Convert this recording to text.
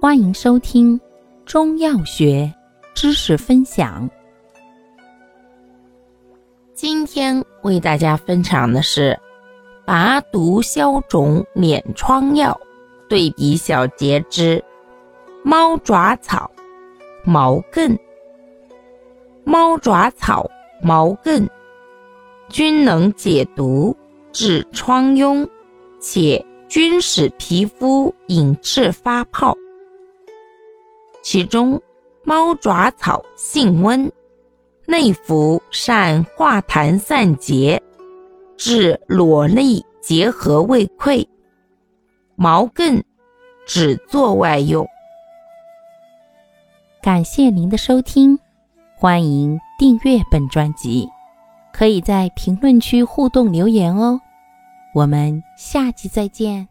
欢迎收听中药学知识分享。今天为大家分享的是拔毒消肿敛疮药对比小节之猫爪草、毛茛。猫爪草、毛茛均能解毒、治疮痈，且均使皮肤隐赤发泡。其中，猫爪草性温，内服善化痰散结，治裸痢结核胃溃；毛茛只作外用。感谢您的收听，欢迎订阅本专辑，可以在评论区互动留言哦。我们下期再见。